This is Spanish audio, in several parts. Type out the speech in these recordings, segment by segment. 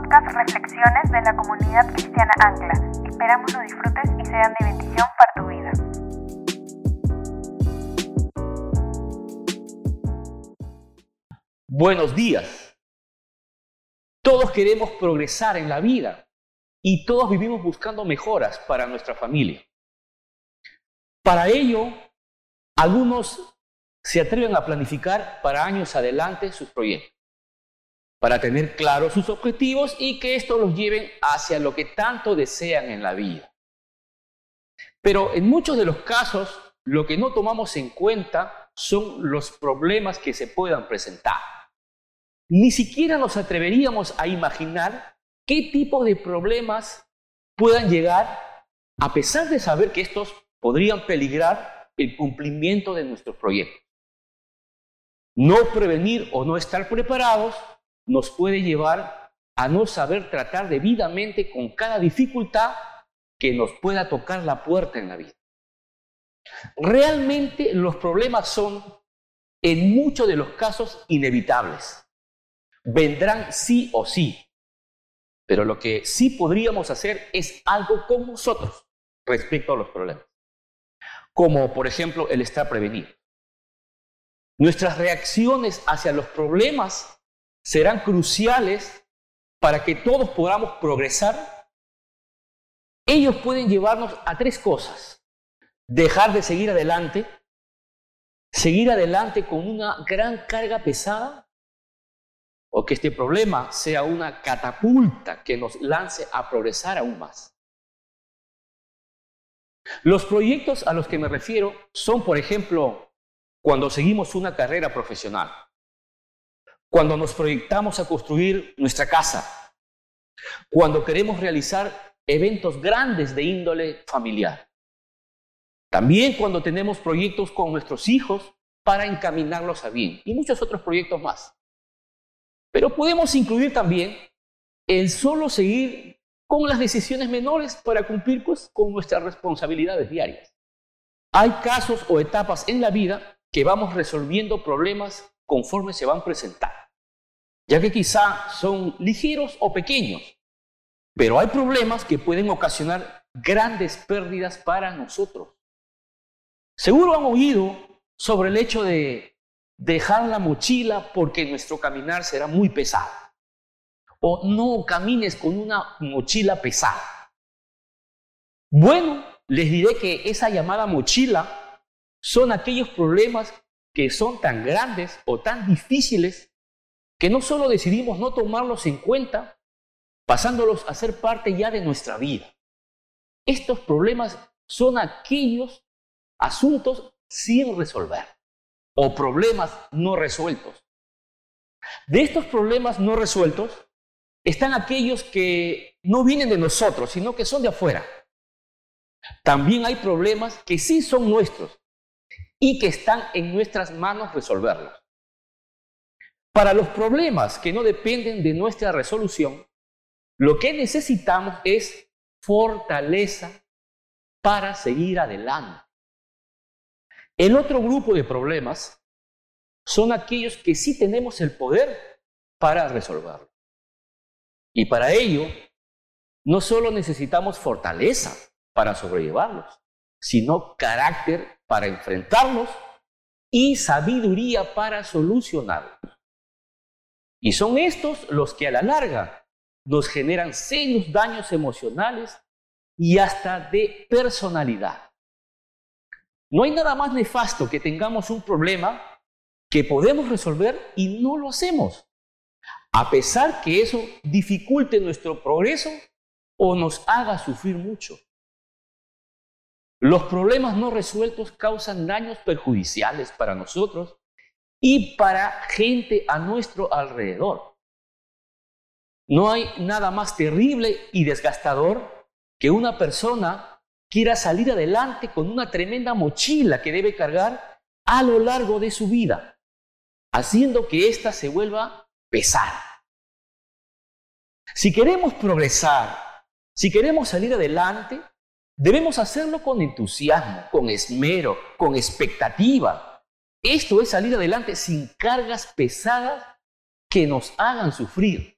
podcast Reflexiones de la comunidad cristiana Ancla. Esperamos lo disfrutes y sean de bendición para tu vida. Buenos días. Todos queremos progresar en la vida y todos vivimos buscando mejoras para nuestra familia. Para ello, algunos se atreven a planificar para años adelante sus proyectos, para tener claros sus objetivos y que esto los lleven hacia lo que tanto desean en la vida. Pero en muchos de los casos, lo que no tomamos en cuenta son los problemas que se puedan presentar. Ni siquiera nos atreveríamos a imaginar qué tipo de problemas puedan llegar a pesar de saber que estos podrían peligrar el cumplimiento de nuestros proyectos. No prevenir o no estar preparados nos puede llevar a no saber tratar debidamente con cada dificultad que nos pueda tocar la puerta en la vida. Realmente los problemas son, en muchos de los casos, inevitables. Vendrán sí o sí. Pero lo que sí podríamos hacer es algo con nosotros respecto a los problemas. Como por ejemplo el estar prevenido. Nuestras reacciones hacia los problemas serán cruciales para que todos podamos progresar. Ellos pueden llevarnos a tres cosas. Dejar de seguir adelante, seguir adelante con una gran carga pesada, o que este problema sea una catapulta que nos lance a progresar aún más. Los proyectos a los que me refiero son, por ejemplo, cuando seguimos una carrera profesional, cuando nos proyectamos a construir nuestra casa, cuando queremos realizar eventos grandes de índole familiar, también cuando tenemos proyectos con nuestros hijos para encaminarlos a bien y muchos otros proyectos más. Pero podemos incluir también el solo seguir con las decisiones menores para cumplir pues, con nuestras responsabilidades diarias. Hay casos o etapas en la vida que vamos resolviendo problemas conforme se van presentando, ya que quizá son ligeros o pequeños, pero hay problemas que pueden ocasionar grandes pérdidas para nosotros. Seguro han oído sobre el hecho de dejar la mochila porque nuestro caminar será muy pesado. O no camines con una mochila pesada. Bueno, les diré que esa llamada mochila son aquellos problemas que son tan grandes o tan difíciles que no solo decidimos no tomarlos en cuenta, pasándolos a ser parte ya de nuestra vida. Estos problemas son aquellos asuntos sin resolver o problemas no resueltos. De estos problemas no resueltos están aquellos que no vienen de nosotros, sino que son de afuera. También hay problemas que sí son nuestros, y que están en nuestras manos resolverlos. Para los problemas que no dependen de nuestra resolución, lo que necesitamos es fortaleza para seguir adelante. El otro grupo de problemas son aquellos que sí tenemos el poder para resolverlos. Y para ello, no solo necesitamos fortaleza para sobrellevarlos, sino carácter para enfrentarlos y sabiduría para solucionarlos. Y son estos los que a la larga nos generan serios daños emocionales y hasta de personalidad. No hay nada más nefasto que tengamos un problema que podemos resolver y no lo hacemos, a pesar que eso dificulte nuestro progreso o nos haga sufrir mucho. Los problemas no resueltos causan daños perjudiciales para nosotros y para gente a nuestro alrededor. No hay nada más terrible y desgastador que una persona quiera salir adelante con una tremenda mochila que debe cargar a lo largo de su vida, haciendo que ésta se vuelva pesada. Si queremos progresar, si queremos salir adelante, Debemos hacerlo con entusiasmo, con esmero, con expectativa. Esto es salir adelante sin cargas pesadas que nos hagan sufrir.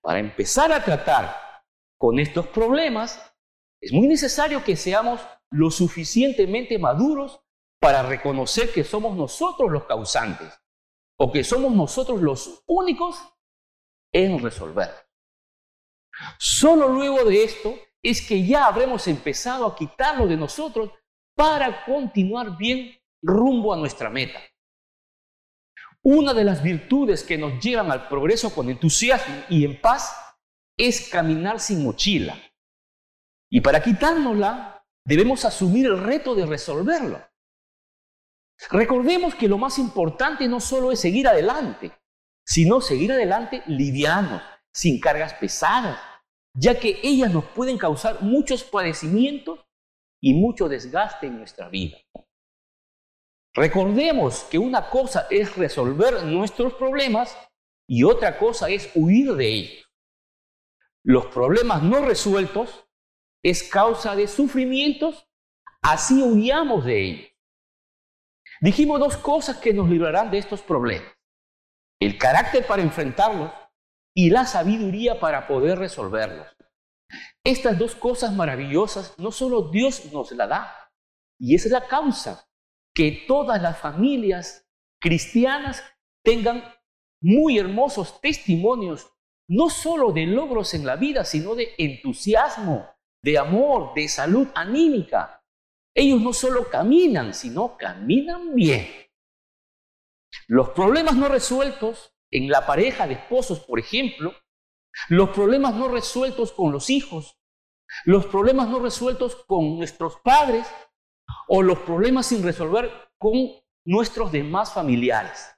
Para empezar a tratar con estos problemas, es muy necesario que seamos lo suficientemente maduros para reconocer que somos nosotros los causantes o que somos nosotros los únicos en resolver. Solo luego de esto es que ya habremos empezado a quitarlo de nosotros para continuar bien rumbo a nuestra meta. Una de las virtudes que nos llevan al progreso con entusiasmo y en paz es caminar sin mochila. Y para quitárnosla, debemos asumir el reto de resolverlo. Recordemos que lo más importante no solo es seguir adelante, sino seguir adelante livianos, sin cargas pesadas, ya que ellas nos pueden causar muchos padecimientos y mucho desgaste en nuestra vida. Recordemos que una cosa es resolver nuestros problemas y otra cosa es huir de ellos. Los problemas no resueltos es causa de sufrimientos, así huyamos de ellos. Dijimos dos cosas que nos librarán de estos problemas. El carácter para enfrentarlos y la sabiduría para poder resolverlos. Estas dos cosas maravillosas no solo Dios nos la da, y es la causa que todas las familias cristianas tengan muy hermosos testimonios, no solo de logros en la vida, sino de entusiasmo, de amor, de salud anímica. Ellos no solo caminan, sino caminan bien. Los problemas no resueltos en la pareja de esposos, por ejemplo, los problemas no resueltos con los hijos, los problemas no resueltos con nuestros padres o los problemas sin resolver con nuestros demás familiares,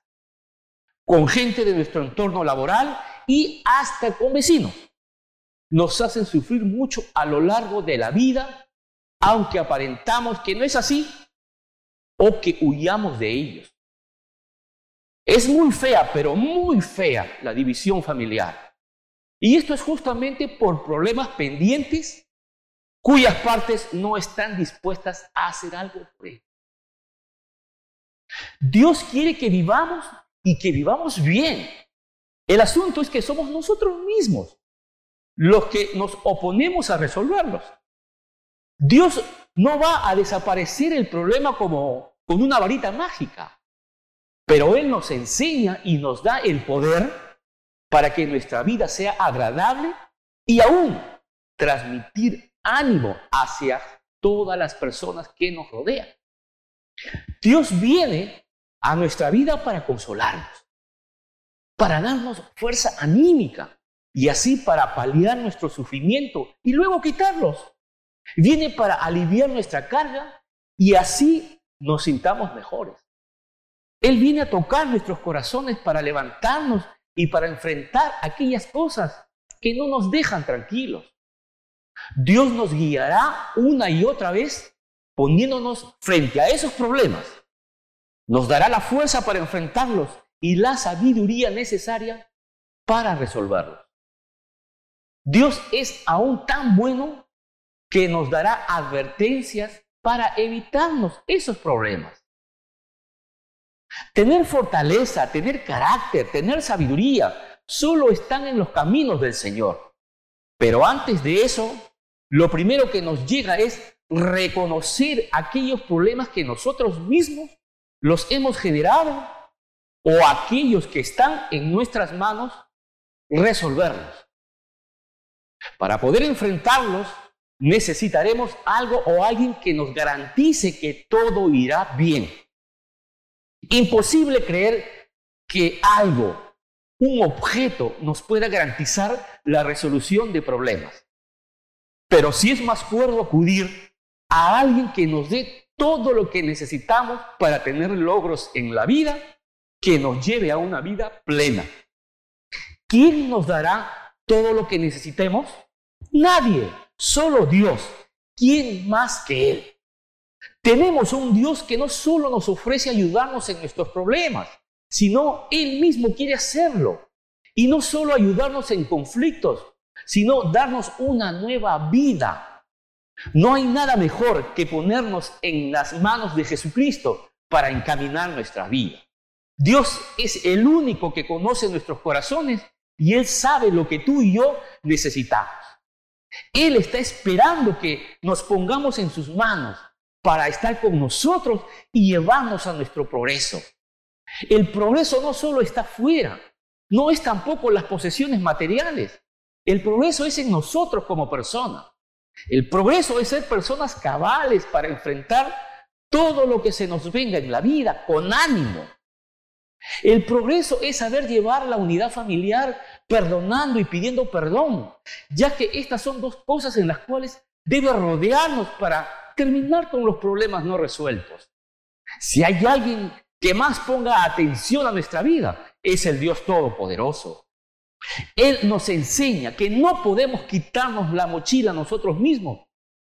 con gente de nuestro entorno laboral y hasta con vecinos. Nos hacen sufrir mucho a lo largo de la vida, aunque aparentamos que no es así o que huyamos de ellos. Es muy fea, pero muy fea la división familiar. Y esto es justamente por problemas pendientes cuyas partes no están dispuestas a hacer algo por. Dios quiere que vivamos y que vivamos bien. El asunto es que somos nosotros mismos los que nos oponemos a resolverlos. Dios no va a desaparecer el problema como con una varita mágica. Pero Él nos enseña y nos da el poder para que nuestra vida sea agradable y aún transmitir ánimo hacia todas las personas que nos rodean. Dios viene a nuestra vida para consolarnos, para darnos fuerza anímica y así para paliar nuestro sufrimiento y luego quitarlos. Viene para aliviar nuestra carga y así nos sintamos mejores. Él viene a tocar nuestros corazones para levantarnos y para enfrentar aquellas cosas que no nos dejan tranquilos. Dios nos guiará una y otra vez poniéndonos frente a esos problemas. Nos dará la fuerza para enfrentarlos y la sabiduría necesaria para resolverlos. Dios es aún tan bueno que nos dará advertencias para evitarnos esos problemas. Tener fortaleza, tener carácter, tener sabiduría, solo están en los caminos del Señor. Pero antes de eso, lo primero que nos llega es reconocer aquellos problemas que nosotros mismos los hemos generado o aquellos que están en nuestras manos, resolverlos. Para poder enfrentarlos, necesitaremos algo o alguien que nos garantice que todo irá bien. Imposible creer que algo, un objeto, nos pueda garantizar la resolución de problemas. Pero sí es más cuerdo acudir a alguien que nos dé todo lo que necesitamos para tener logros en la vida que nos lleve a una vida plena. ¿Quién nos dará todo lo que necesitemos? Nadie, solo Dios. ¿Quién más que Él? Tenemos un Dios que no solo nos ofrece ayudarnos en nuestros problemas, sino Él mismo quiere hacerlo. Y no solo ayudarnos en conflictos, sino darnos una nueva vida. No hay nada mejor que ponernos en las manos de Jesucristo para encaminar nuestra vida. Dios es el único que conoce nuestros corazones y Él sabe lo que tú y yo necesitamos. Él está esperando que nos pongamos en sus manos para estar con nosotros y llevarnos a nuestro progreso. El progreso no solo está fuera, no es tampoco las posesiones materiales. El progreso es en nosotros como personas. El progreso es ser personas cabales para enfrentar todo lo que se nos venga en la vida con ánimo. El progreso es saber llevar la unidad familiar perdonando y pidiendo perdón, ya que estas son dos cosas en las cuales debe rodearnos para terminar con los problemas no resueltos. Si hay alguien que más ponga atención a nuestra vida, es el Dios Todopoderoso. Él nos enseña que no podemos quitarnos la mochila nosotros mismos,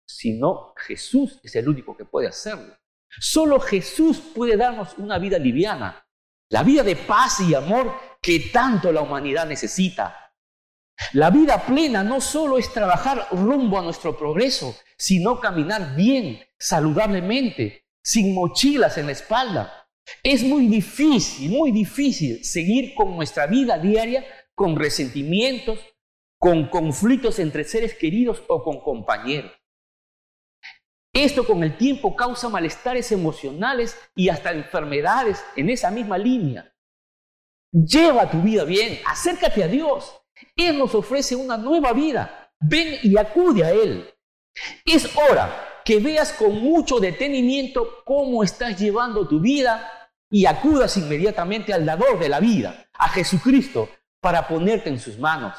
sino Jesús es el único que puede hacerlo. Solo Jesús puede darnos una vida liviana, la vida de paz y amor que tanto la humanidad necesita. La vida plena no solo es trabajar rumbo a nuestro progreso, sino caminar bien, saludablemente, sin mochilas en la espalda. Es muy difícil, muy difícil seguir con nuestra vida diaria con resentimientos, con conflictos entre seres queridos o con compañeros. Esto con el tiempo causa malestares emocionales y hasta enfermedades en esa misma línea. Lleva tu vida bien, acércate a Dios. Él nos ofrece una nueva vida. Ven y acude a Él. Es hora que veas con mucho detenimiento cómo estás llevando tu vida y acudas inmediatamente al dador de la vida, a Jesucristo, para ponerte en sus manos.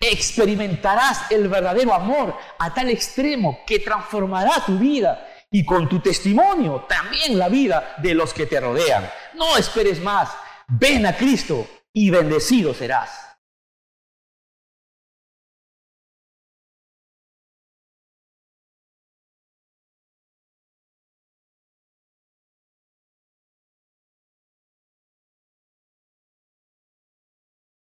Experimentarás el verdadero amor a tal extremo que transformará tu vida y con tu testimonio también la vida de los que te rodean. No esperes más, ven a Cristo y bendecido serás.